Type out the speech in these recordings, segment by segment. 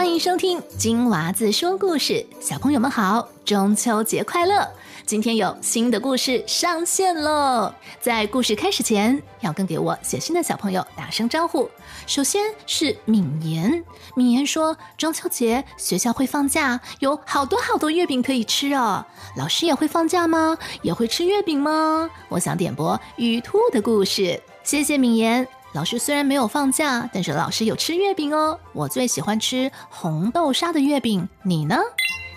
欢迎收听金娃子说故事，小朋友们好，中秋节快乐！今天有新的故事上线喽！在故事开始前，要跟给我写信的小朋友打声招呼。首先是敏言，敏言说中秋节学校会放假，有好多好多月饼可以吃哦。老师也会放假吗？也会吃月饼吗？我想点播雨兔的故事。谢谢敏言。老师虽然没有放假，但是老师有吃月饼哦。我最喜欢吃红豆沙的月饼，你呢？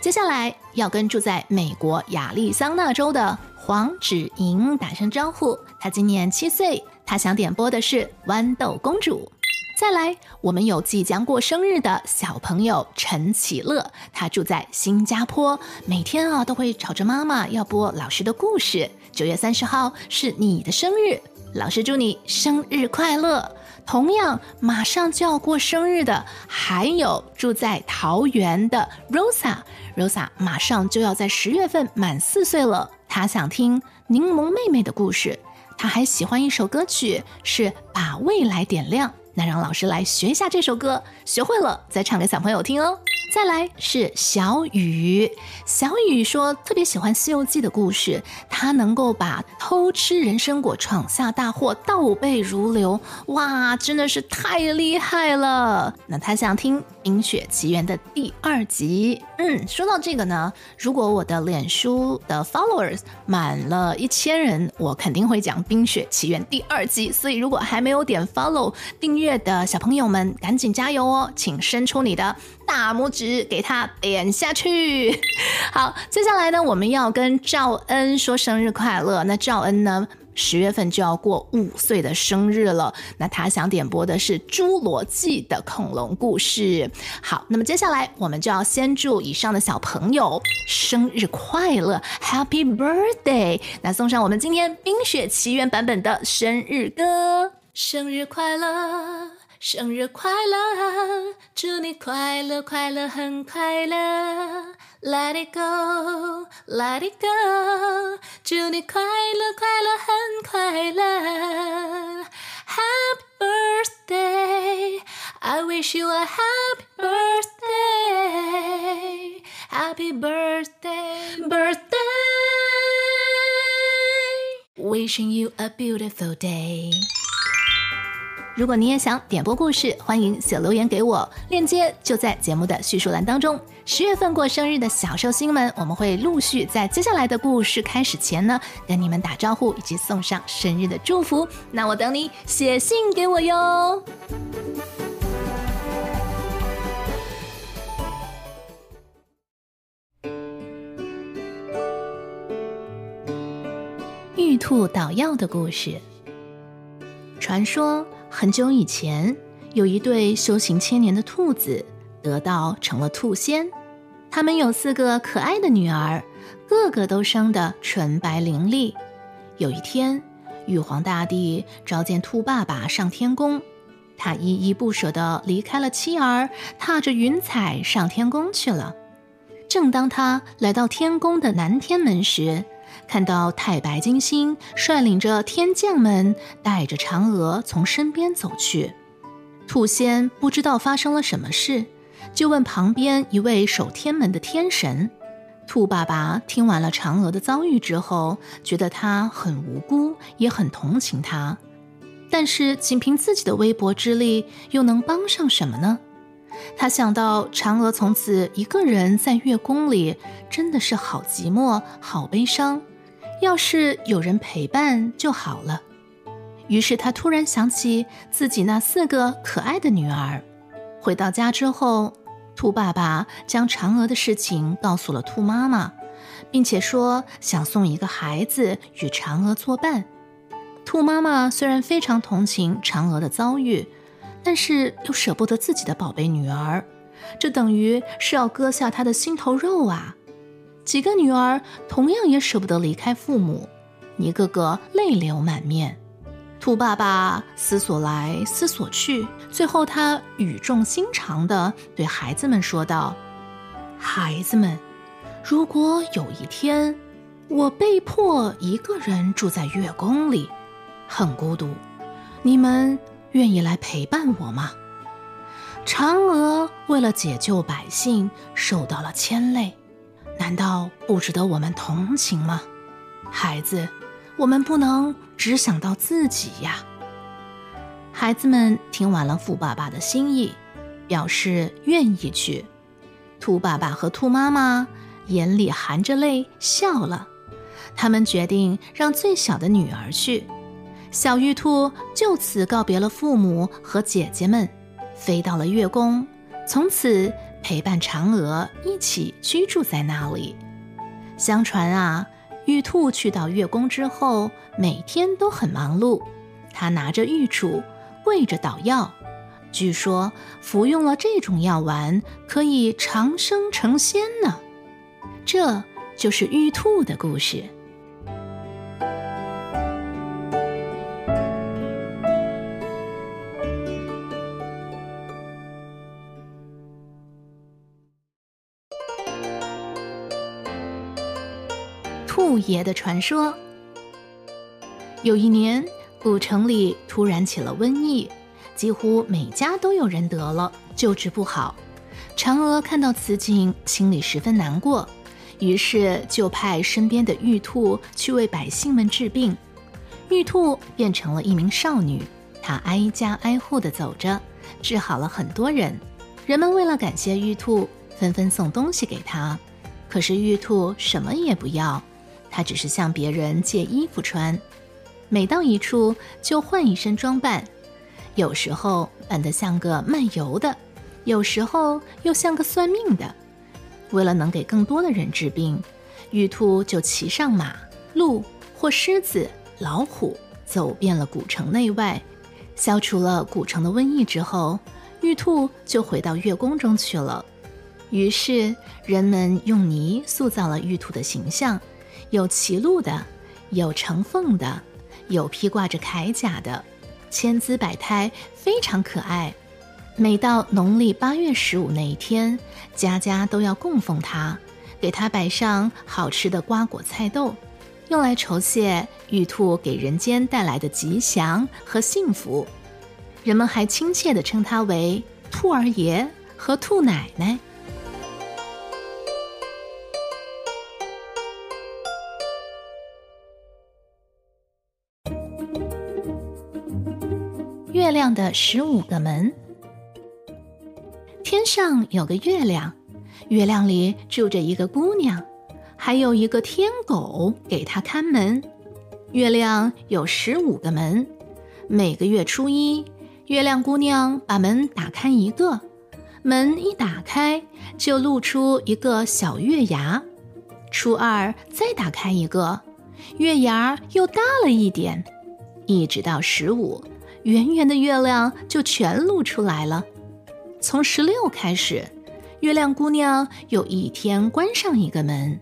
接下来要跟住在美国亚利桑那州的黄芷莹打声招呼。她今年七岁，她想点播的是豌豆公主。再来，我们有即将过生日的小朋友陈启乐，他住在新加坡，每天啊都会吵着妈妈要播老师的故事。九月三十号是你的生日。老师祝你生日快乐！同样，马上就要过生日的还有住在桃园的 Rosa，Rosa 马上就要在十月份满四岁了。她想听柠檬妹妹的故事，她还喜欢一首歌曲，是把未来点亮。那让老师来学一下这首歌，学会了再唱给小朋友听哦。再来是小雨，小雨说特别喜欢《西游记》的故事，他能够把偷吃人参果闯下大祸倒背如流，哇，真的是太厉害了。那他想听《冰雪奇缘》的第二集。嗯，说到这个呢，如果我的脸书的 followers 满了一千人，我肯定会讲《冰雪奇缘》第二集。所以如果还没有点 follow 订阅的小朋友们，赶紧加油哦，请伸出你的大拇指。给他点下去。好，接下来呢，我们要跟赵恩说生日快乐。那赵恩呢，十月份就要过五岁的生日了。那他想点播的是《侏罗纪的恐龙故事》。好，那么接下来我们就要先祝以上的小朋友生日快乐，Happy Birthday！那送上我们今天《冰雪奇缘》版本的生日歌，生日快乐。生日快乐，祝你快乐快乐很快乐。Let it go, let it go，祝你快乐快乐很快乐。Happy birthday, I wish you a happy birthday, happy birthday, birthday. Wishing you a beautiful day. 如果你也想点播故事，欢迎写留言给我，链接就在节目的叙述栏当中。十月份过生日的小寿星们，我们会陆续在接下来的故事开始前呢，跟你们打招呼以及送上生日的祝福。那我等你写信给我哟。玉兔捣药的故事，传说。很久以前，有一对修行千年的兔子，得道成了兔仙。他们有四个可爱的女儿，个个都生得纯白伶俐。有一天，玉皇大帝召见兔爸爸上天宫，他依依不舍地离开了妻儿，踏着云彩上天宫去了。正当他来到天宫的南天门时，看到太白金星率领着天将们带着嫦娥从身边走去，兔仙不知道发生了什么事，就问旁边一位守天门的天神。兔爸爸听完了嫦娥的遭遇之后，觉得她很无辜，也很同情她，但是仅凭自己的微薄之力，又能帮上什么呢？他想到嫦娥从此一个人在月宫里，真的是好寂寞，好悲伤。要是有人陪伴就好了。于是他突然想起自己那四个可爱的女儿。回到家之后，兔爸爸将嫦娥的事情告诉了兔妈妈，并且说想送一个孩子与嫦娥作伴。兔妈妈虽然非常同情嫦娥的遭遇，但是又舍不得自己的宝贝女儿，这等于是要割下她的心头肉啊。几个女儿同样也舍不得离开父母，一个个泪流满面。兔爸爸思索来思索去，最后他语重心长地对孩子们说道：“孩子们，如果有一天我被迫一个人住在月宫里，很孤独，你们愿意来陪伴我吗？”嫦娥为了解救百姓，受到了牵累，难道不值得我们同情吗？孩子，我们不能只想到自己呀。孩子们听完了兔爸爸的心意，表示愿意去。兔爸爸和兔妈妈眼里含着泪笑了，他们决定让最小的女儿去。小玉兔就此告别了父母和姐姐们。飞到了月宫，从此陪伴嫦娥一起居住在那里。相传啊，玉兔去到月宫之后，每天都很忙碌。他拿着玉杵，跪着捣药。据说服用了这种药丸，可以长生成仙呢。这就是玉兔的故事。兔爷的传说。有一年，古城里突然起了瘟疫，几乎每家都有人得了，救治不好。嫦娥看到此景，心里十分难过，于是就派身边的玉兔去为百姓们治病。玉兔变成了一名少女，她挨家挨户地走着，治好了很多人。人们为了感谢玉兔，纷纷送东西给她，可是玉兔什么也不要。他只是向别人借衣服穿，每到一处就换一身装扮，有时候扮得像个漫游的，有时候又像个算命的。为了能给更多的人治病，玉兔就骑上马、鹿或狮子、老虎，走遍了古城内外，消除了古城的瘟疫之后，玉兔就回到月宫中去了。于是人们用泥塑造了玉兔的形象。有骑鹿的，有乘凤的，有披挂着铠甲的，千姿百态，非常可爱。每到农历八月十五那一天，家家都要供奉它，给它摆上好吃的瓜果菜豆，用来酬谢玉兔给人间带来的吉祥和幸福。人们还亲切地称它为兔儿爷和兔奶奶。月亮的十五个门。天上有个月亮，月亮里住着一个姑娘，还有一个天狗给她看门。月亮有十五个门，每个月初一，月亮姑娘把门打开一个，门一打开就露出一个小月牙。初二再打开一个，月牙又大了一点，一直到十五。圆圆的月亮就全露出来了。从十六开始，月亮姑娘有一天关上一个门，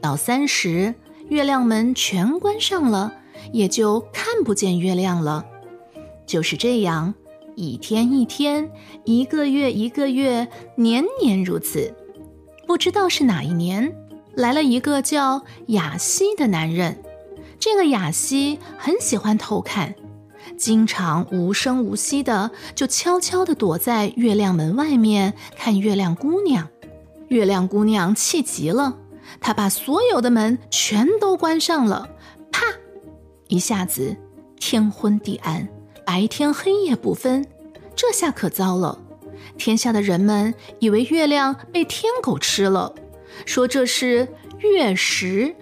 到三十，月亮门全关上了，也就看不见月亮了。就是这样，一天一天，一个月一个月，年年如此。不知道是哪一年，来了一个叫雅西的男人。这个雅西很喜欢偷看。经常无声无息的就悄悄地躲在月亮门外面看月亮姑娘。月亮姑娘气急了，她把所有的门全都关上了。啪！一下子天昏地暗，白天黑夜不分。这下可糟了，天下的人们以为月亮被天狗吃了，说这是月食。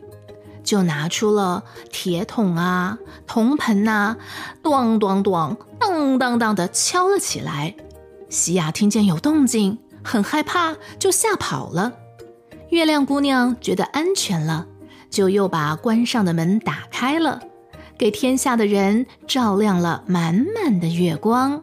就拿出了铁桶啊、铜盆呐，咚咚咚、当当当的敲了起来。西亚听见有动静，很害怕，就吓跑了。月亮姑娘觉得安全了，就又把关上的门打开了，给天下的人照亮了满满的月光。